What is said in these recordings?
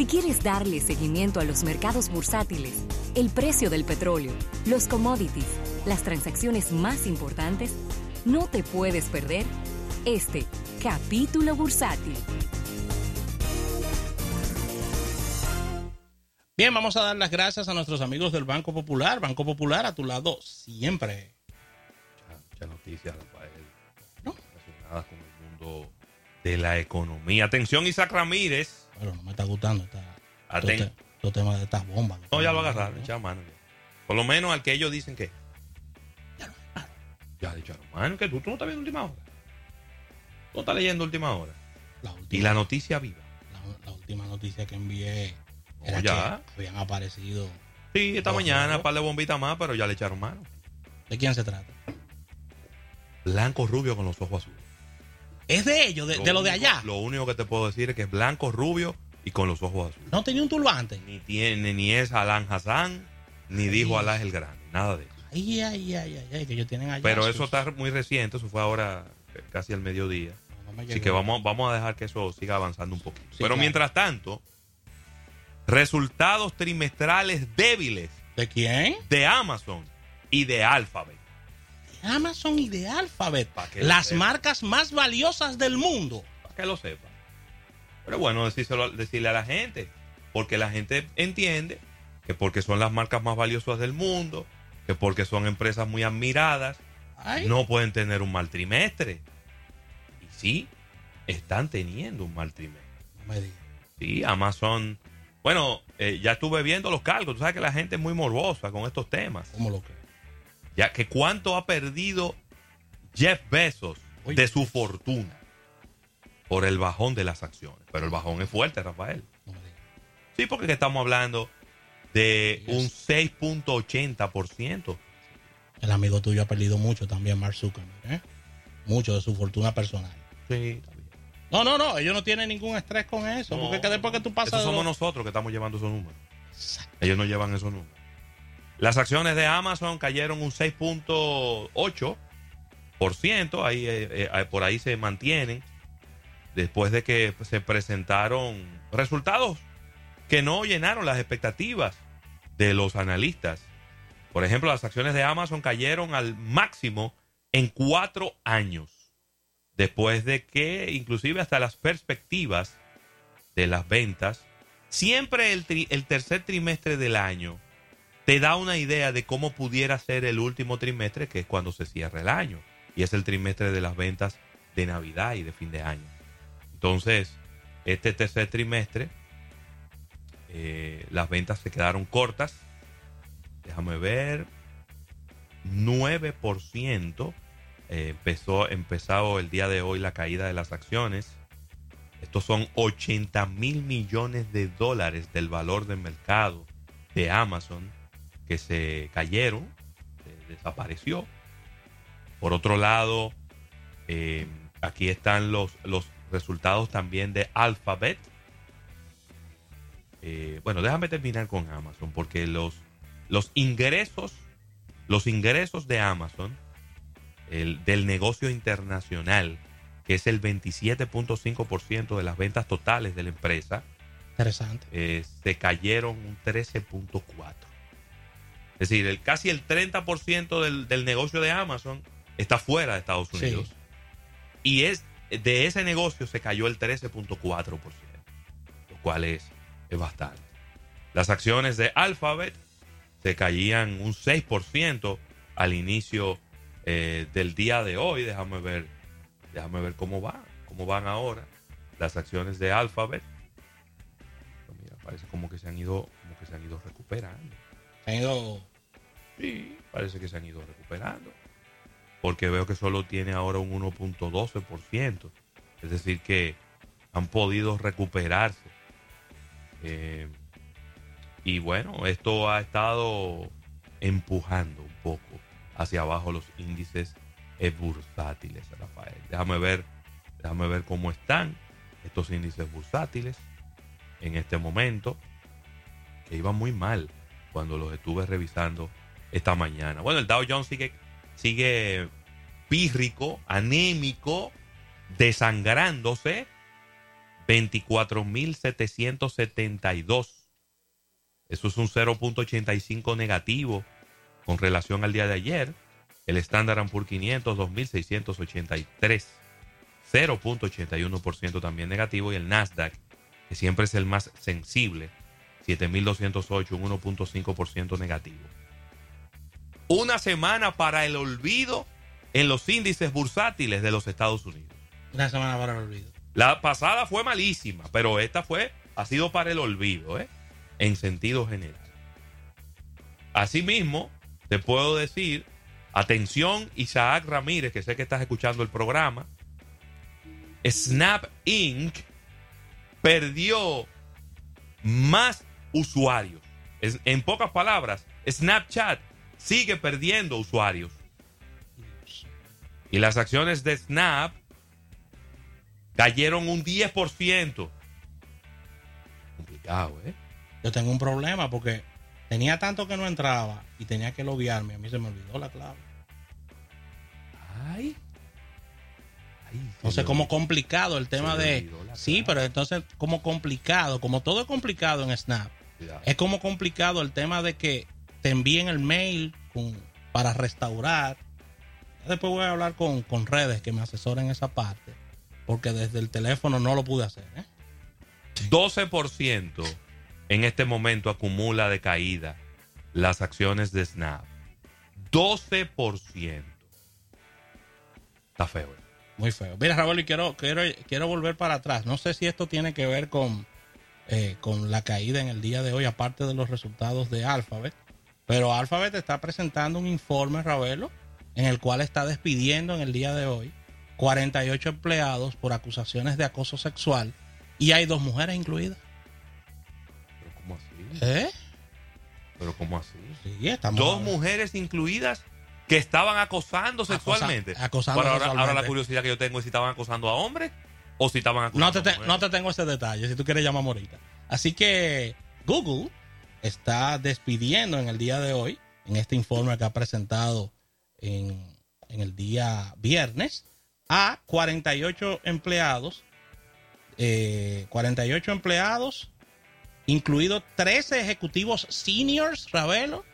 Si quieres darle seguimiento a los mercados bursátiles, el precio del petróleo, los commodities, las transacciones más importantes, no te puedes perder este capítulo bursátil. Bien, vamos a dar las gracias a nuestros amigos del Banco Popular. Banco Popular a tu lado siempre. Muchas noticias, Rafael, relacionadas con el mundo de la economía. Atención, Isaac Ramírez. Pero no me está gustando esta, todo, Aten- este, todo el tema de estas bombas. No, ya lo agarraron, echaron mano ya. Por lo menos al que ellos dicen que. Ya le echaron mano, que tú, tú no estás viendo última hora. Tú no estás leyendo última hora. La última, Y la noticia viva. la- la última noticia que envié No, ya. que habían aparecido. Sí, esta mañana, un par de bombitas más, pero ya le echaron mano. ¿De quién se trata? Blanco rubio con los ojos azules. Es de ellos, de, de lo de allá. Lo único que te puedo decir es que es blanco rubio y con los ojos azules. No tenía un turbante. Ni tiene, ni es Alan Hassan, ni dijo Alá el Grande, nada de eso. Ay, ay, ay, ay, ay, que ellos tienen allá. Pero sus- eso está muy reciente, eso fue ahora eh, casi al mediodía. no Así que vamos, vamos a dejar que eso siga avanzando un poquito. Sí, Pero claro. mientras tanto, resultados trimestrales débiles ¿De quién? de Amazon y de Alphabet. Amazon y de Alphabet. Las marcas más valiosas del mundo. Para que lo sepa. Pero bueno, decírselo, decirle a la gente. Porque la gente entiende que porque son las marcas más valiosas del mundo, que porque son empresas muy admiradas, Ay, no pueden tener un mal trimestre. Y sí, están teniendo un mal trimestre. no me digas. Sí, Amazon. Bueno, eh, ya estuve viendo los cargos. Tú sabes que la gente es muy morbosa con estos temas. ¿Cómo lo que? Ya que cuánto ha perdido Jeff Bezos de su fortuna por el bajón de las acciones. Pero el bajón es fuerte, Rafael. Sí, porque que estamos hablando de un 6.80%. El amigo tuyo ha perdido mucho también, Mark Zuckerberg. ¿eh? Mucho de su fortuna personal. Sí. No, no, no. Ellos no tienen ningún estrés con eso. No, porque es que después que tú pasas. Somos nosotros que estamos llevando esos números. Exacto. Ellos no llevan esos números. Las acciones de Amazon cayeron un 6.8%. Ahí, eh, eh, por ahí se mantienen. Después de que se presentaron resultados que no llenaron las expectativas de los analistas. Por ejemplo, las acciones de Amazon cayeron al máximo en cuatro años. Después de que inclusive hasta las perspectivas de las ventas, siempre el, el tercer trimestre del año te da una idea de cómo pudiera ser el último trimestre, que es cuando se cierra el año. Y es el trimestre de las ventas de Navidad y de fin de año. Entonces, este tercer trimestre, eh, las ventas se quedaron cortas. Déjame ver. 9% eh, empezó, empezado el día de hoy la caída de las acciones. Estos son 80 mil millones de dólares del valor del mercado de Amazon que se cayeron, desapareció. Por otro lado, eh, aquí están los, los resultados también de Alphabet. Eh, bueno, déjame terminar con Amazon, porque los, los ingresos, los ingresos de Amazon, el, del negocio internacional, que es el 27.5% de las ventas totales de la empresa, Interesante. eh, se cayeron un 13.4%. Es decir, el, casi el 30% del, del negocio de Amazon está fuera de Estados Sí. Unidos. Y es de ese negocio se cayó el 13.4%, lo cual es, es bastante. Las acciones de Alphabet se caían un 6% al inicio eh, del día de hoy. Déjame ver, déjame ver cómo van, cómo van ahora las acciones de Alphabet. Mira, parece como que se han ido, como que se han ido recuperando. Se han ido. Sí, parece que se han ido recuperando. Porque veo que solo tiene ahora un 1.12%. Es decir, que han podido recuperarse. Eh, y bueno, esto ha estado empujando un poco hacia abajo los índices eh, bursátiles, Rafael. Déjame ver, déjame ver cómo están estos índices bursátiles en este momento, que iban muy mal cuando los estuve revisando esta mañana. Bueno, el Dow Jones sigue, sigue pírrico, anémico, desangrándose. 24.772. Eso es un 0.85 negativo con relación al día de ayer. El Standard Poor's 500, 2.683. 0.81% también negativo. Y el Nasdaq, que siempre es el más sensible, 7.208, un 1.5% negativo. Una semana para el olvido en los índices bursátiles de los Estados Unidos. Una semana para el olvido. La pasada fue malísima, pero esta fue, ha sido para el olvido, ¿eh? en sentido general. Asimismo, te puedo decir, atención Isaac Ramírez, que sé que estás escuchando el programa, Snap Inc. perdió más usuarios. en pocas palabras, Snapchat sigue perdiendo usuarios. Y las acciones de Snap cayeron un 10%. Complicado, ¿eh? Yo tengo un problema porque tenía tanto que no entraba y tenía que loguearme. A mí se me olvidó la clave. Ay. entonces, como complicado el tema de. Sí, pero entonces, como complicado, como todo es complicado en Snap, es como complicado el tema de que te envíen el mail para restaurar. Después voy a hablar con, redes que me asesoren esa parte, porque desde el teléfono no lo pude hacer. 12% ¿eh? en este momento acumula de caída las acciones de Snap. 12%. Está feo. ¿eh? Muy feo. Mira, Raúl, y quiero, quiero, quiero volver para atrás. No sé si esto tiene que ver con, eh, con la caída en el día de hoy, aparte de los resultados de Alphabet. Pero Alphabet está presentando un informe, Ravelo, en el cual está despidiendo en el día de hoy 48 empleados por acusaciones de acoso sexual y hay dos mujeres incluidas. ¿Pero cómo así? ¿Eh? ¿Pero cómo así? Sí, estamos Dos mujeres incluidas que estaban acosando sexualmente. acosando ahora, sexualmente. ahora la curiosidad que yo tengo es si estaban acosando a hombres o si estaban acosando no te, a mujeres. No te tengo ese detalle, si tú quieres llamar ahorita. Así que Google está despidiendo en el día de hoy, en este informe que ha presentado en, el día viernes, a 48 empleados, 48 eh, empleados, incluidos 13 ejecutivos seniors, Ravelo,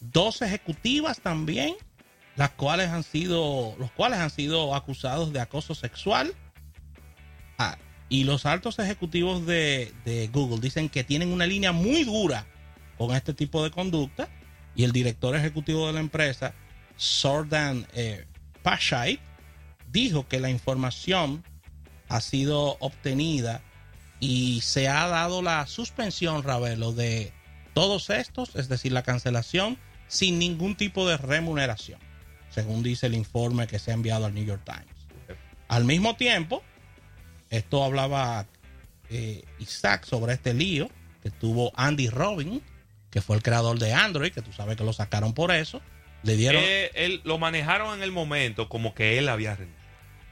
dos ejecutivas también, las cuales han sido, los cuales han sido acusados de acoso sexual. Y los altos ejecutivos de, Google dicen que tienen una línea muy dura con este tipo de conducta. Y el director ejecutivo de la empresa, Sordan eh, dijo que la información ha sido obtenida y se ha dado la suspensión, Ravelo, de todos estos, es decir, la cancelación, sin ningún tipo de remuneración, según dice el informe que se ha enviado al New York Times. Al mismo tiempo, esto hablaba eh, Isaac sobre este lío que tuvo Andy Robin, que fue el creador de Android, que tú sabes que lo sacaron por eso. Le dieron. Eh, él, lo manejaron en el momento como que él había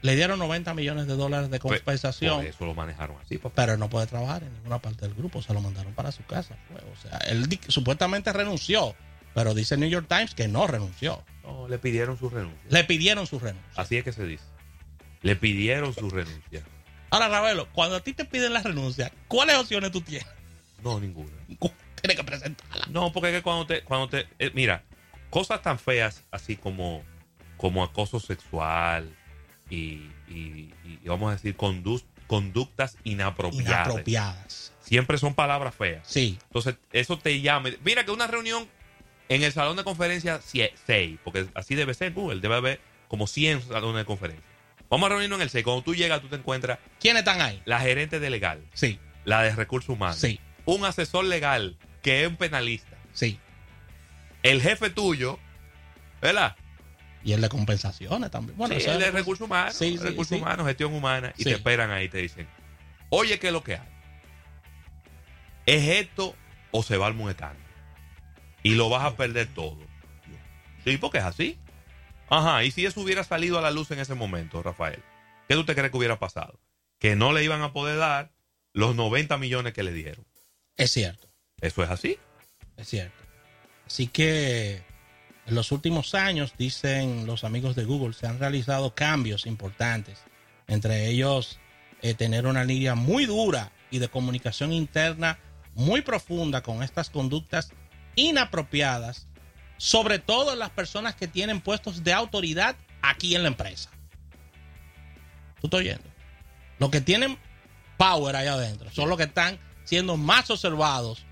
Le dieron 90 millones de dólares de pues, compensación. Eso lo manejaron así. Pero no puede trabajar en ninguna parte del grupo. Se lo mandaron para su casa. Pues, o sea, él supuestamente renunció. Pero dice el New York Times que no renunció. No, le pidieron su renuncia. Le pidieron su renuncia. Así es que se dice. Le pidieron su renuncia. Ahora, Ravelo, cuando a ti te piden la renuncia, ¿cuáles opciones tú tienes? No, ninguna. Tienes que presentarla. No, porque es que cuando te, cuando te, eh, mira, cosas tan feas así como, como acoso sexual y, vamos a decir conductas inapropiadas. Inapropiadas. Siempre son palabras feas. Sí. Entonces, eso te llama. Mira que una reunión en el salón de conferencia 6, porque así debe ser Google, debe haber como 100 salones de conferencia. Vamos a reunirnos en el 6. Cuando tú llegas, tú te encuentras. ¿Quiénes están ahí? La gerente de legal. Sí. La de recursos humanos. Sí. Un asesor legal que es un penalista. Sí. El jefe tuyo, ¿verdad? Y el de compensaciones también. Bueno, sí, el de recursos humanos. Sí, recursos humanos, gestión humana. Y te esperan ahí y te dicen: Oye, ¿qué es lo que hay? ¿Es esto o se va al muecano? Y lo vas a perder todo. Sí, porque es así. Ajá, y si eso hubiera salido a la luz en ese momento, Rafael, ¿qué tú te crees que hubiera pasado? Que no le iban a poder dar los 90 millones que le dieron. Es cierto. Eso es así. Es cierto. Así que en los últimos años, dicen los amigos de Google, se han realizado cambios importantes. Entre ellos, eh, tener una línea muy dura y de comunicación interna muy profunda con estas conductas inapropiadas, sobre todo en las personas que tienen puestos de autoridad aquí en la empresa. ¿Tú estás oyendo? Los que tienen power ahí adentro son los que están siendo más observados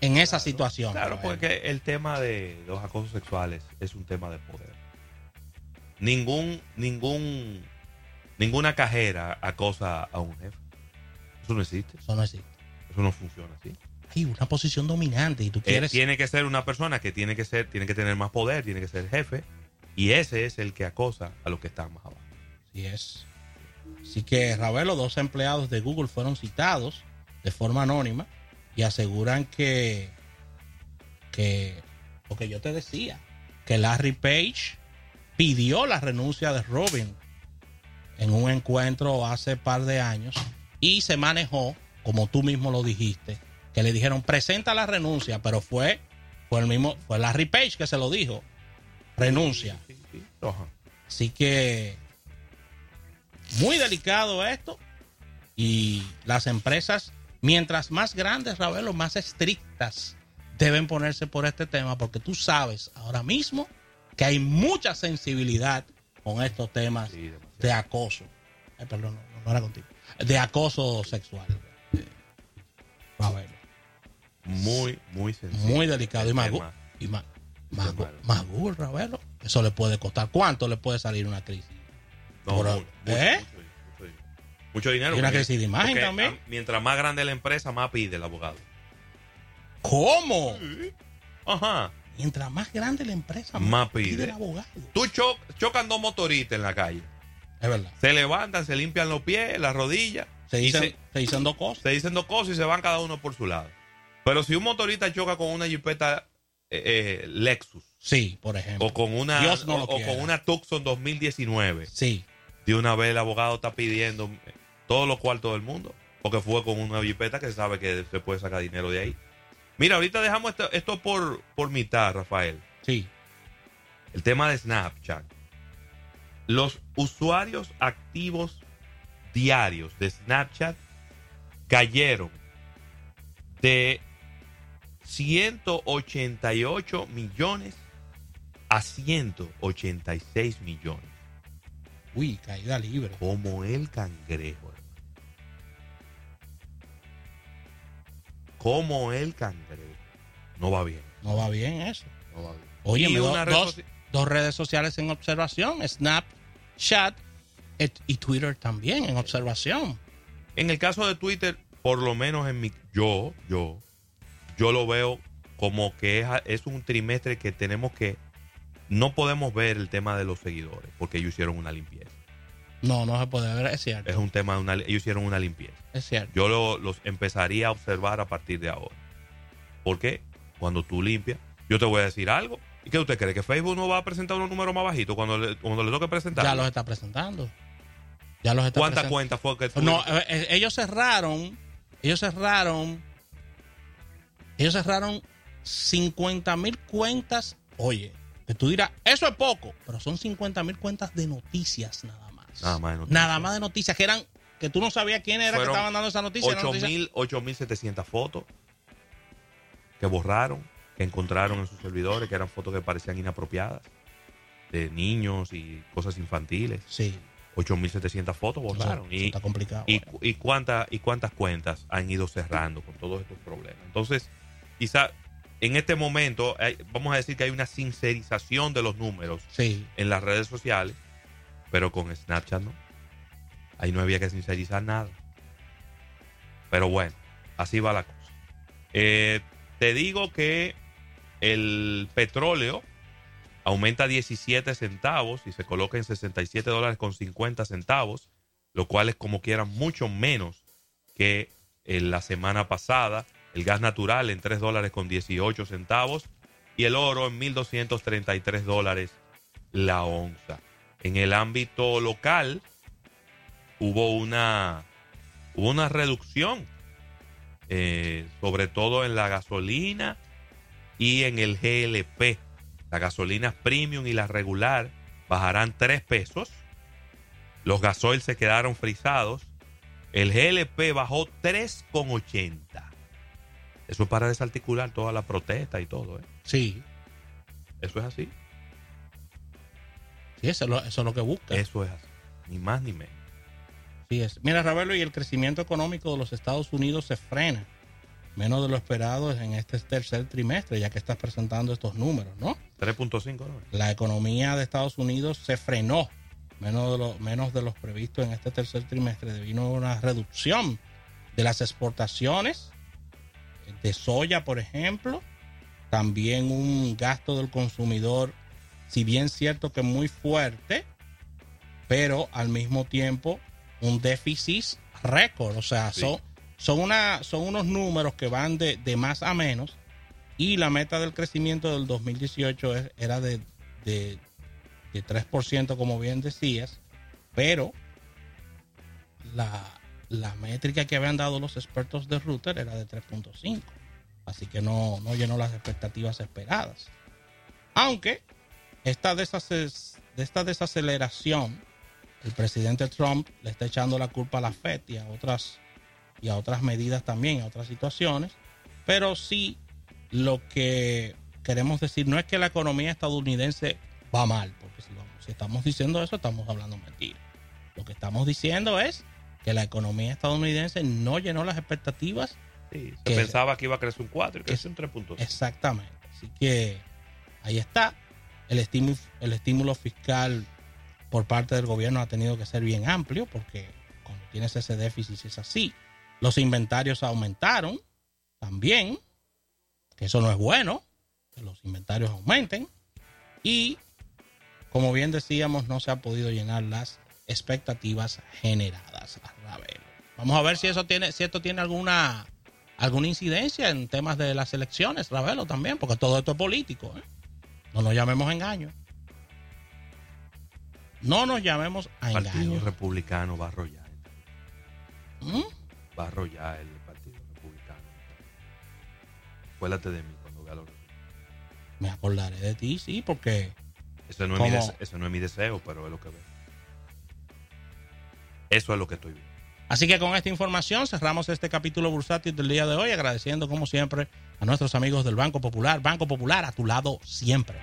en esa situación. Claro, porque el tema de los acosos sexuales es un tema de poder. Ningún, ningún, ninguna cajera acosa a un jefe. Eso no existe. Eso no existe. Eso no funciona así. Una posición dominante y tú Eh, tiene que ser una persona que tiene que ser, tiene que tener más poder, tiene que ser jefe. Y ese es el que acosa a los que están más abajo. Así es. Así que, Ravelo, dos empleados de Google fueron citados de forma anónima y aseguran que, que, lo que yo te decía, que Larry Page pidió la renuncia de Robin en un encuentro hace par de años y se manejó, como tú mismo lo dijiste, que le dijeron presenta la renuncia, pero fue, fue el mismo, fue Larry Page que se lo dijo, renuncia. Así que muy delicado esto. Y las empresas, mientras más grandes, Ravelo, más estrictas deben ponerse por este tema, porque tú sabes ahora mismo que hay mucha sensibilidad con estos temas Sí, de acoso. Ay, perdón, no, no era contigo. De acoso sexual. Eh, Ravelo. Muy, muy sencillo. Muy delicado. Y más, y más, más, más Google, Ravelo. Eso le puede costar. ¿Cuánto le puede salir una crisis? No, Por- mucho, ¿Eh? mucho, mucho dinero. Mucho dinero. Y una crisis de imagen también. Mientras más grande la empresa, más pide el abogado. ¿Cómo? Ajá. Mientras más grande la empresa, Más pide. pide el abogado. Tú cho- chocan dos motoristas en la calle. Es verdad. Se levantan, se limpian los pies, las rodillas. Se dicen, se, se dicen dos cosas. se dicen dos cosas y se van cada uno por su lado. Pero si un motorista choca con una jipeta eh, eh, Lexus Sí, por ejemplo. o con una Dios no o- con una Tucson 2019, Sí. de una vez el abogado está pidiendo todos los cuartos del mundo, porque fue con una jipeta que se sabe que se puede sacar dinero de ahí. Mira, ahorita dejamos esto, esto por, por mitad, Rafael. Sí. El tema de Snapchat. Los usuarios activos diarios de Snapchat cayeron de 188 millones a 186 millones. Uy, caída libre. Como el cangrejo. hermano. Como el cangrejo. No va bien. No va bien eso. No va bien. Oye, me do- red dos, dos redes sociales en observación. Snapchat et- y Twitter también en observación. En el caso de Twitter, por lo menos en mi yo, yo, yo lo veo como que es, es un trimestre que tenemos que no podemos ver el tema de los seguidores porque ellos hicieron una limpieza. No, no se puede ver. Es cierto. Es un tema de una ellos hicieron una limpieza. Es cierto. Yo lo- los empezaría a observar a partir de ahora. Porque cuando tú limpias, yo te voy a decir algo. ¿Y qué usted cree? ¿Que Facebook no va a presentar unos números más bajitos cuando le, cuando le toque presentar? Ya los está presentando. Ya los está ¿Cuántas cuentas fue que tú No, eh, eh, ellos cerraron, ellos cerraron, ellos cerraron 50 mil cuentas. Oye, que tú dirás, eso es poco, pero son 50 mil cuentas de noticias nada más. Nada más de noticias. Nada más de noticias, que eran, que tú no sabías quién era que estaban dando esa noticia. era noticia- 8.000, 8.700 fotos que borraron, que encontraron en sus servidores, que eran fotos que parecían inapropiadas, de niños y cosas infantiles. Sí, 8.700 fotos borraron. Y, está complicado. y, y, cuánta- y cuántas cuentas han ido cerrando con todos estos problemas. Entonces, quizá en este momento, hay- vamos a decir que hay una sincerización de los números sí, en las redes sociales, pero con Snapchat no. Ahí no había que sincerizar nada. Pero bueno, así va la cosa. Eh, te digo que el petróleo aumenta 17 centavos y se coloca en 67 dólares con 50 centavos, lo cual es como quieran mucho menos que en la semana pasada. El gas natural en 3 dólares con 18 centavos y el oro en 1.233 dólares la onza. En el ámbito local hubo una, una reducción, eh, sobre todo en la gasolina y en el GLP. Las gasolinas premium y la regular bajarán 3 pesos. Los gasoil se quedaron frisados El GLP bajó 3,80. Eso es para desarticular toda la protesta y todo, ¿eh? Sí, Eso es así. sí, eso es lo, eso es lo que busca. Eso es así. Ni más ni menos. Sí es. Mira, Ravelo, y el crecimiento económico de los Estados Unidos se frena. Menos de lo esperado en este tercer trimestre, ya que estás presentando estos números, ¿no? 3.5, ¿no? La economía de Estados Unidos se frenó menos de lo, menos de los previstos en este tercer trimestre debido a una reducción de las exportaciones de soya, por ejemplo, también un gasto del consumidor, si bien cierto que muy fuerte, pero al mismo tiempo un déficit récord, o sea, Sí. son, son, una, son unos números que van de, de más a menos y la meta del crecimiento del 2018 es- era de, de, de 3%, como bien decías, pero la, la métrica que habían dado los expertos de Router era de 3.5. Así que no, no llenó las expectativas esperadas. Aunque esta, desace- de esta desaceleración, el presidente Trump le está echando la culpa a la FED y a otras, y a otras medidas también, a otras situaciones. Pero sí, lo que queremos decir no es que la economía estadounidense va mal, porque si, si estamos diciendo eso, estamos hablando mentira. Lo que estamos diciendo es que la economía estadounidense no llenó las expectativas Sí, se Que- pensaba que iba a crecer un 4 y creció un 3.5. Exactamente. Así que ahí está. El estímulo, el estímulo fiscal por parte del gobierno ha tenido que ser bien amplio porque cuando tienes ese déficit es así. Los inventarios aumentaron también, que eso no es bueno, que los inventarios aumenten. Y como bien decíamos, no se ha podido llenar las expectativas generadas a. Vamos a ver si eso tiene, si esto tiene alguna alguna incidencia en temas de las elecciones, Ravelo, también, porque todo esto es político. ¿eh? No nos llamemos engaño. No nos llamemos a El Partido engaño. Republicano va a arrollar. ¿Mm? Va a arrollar el Partido Republicano. Acuérdate de mí cuando vea los Me acordaré de ti, sí, porque Eso no, es eso no es mi deseo, pero es lo que veo. Eso es lo que estoy viendo. Así que con esta información cerramos este capítulo bursátil del día de hoy, agradeciendo como siempre a nuestros amigos del Banco Popular. Banco Popular a tu lado siempre.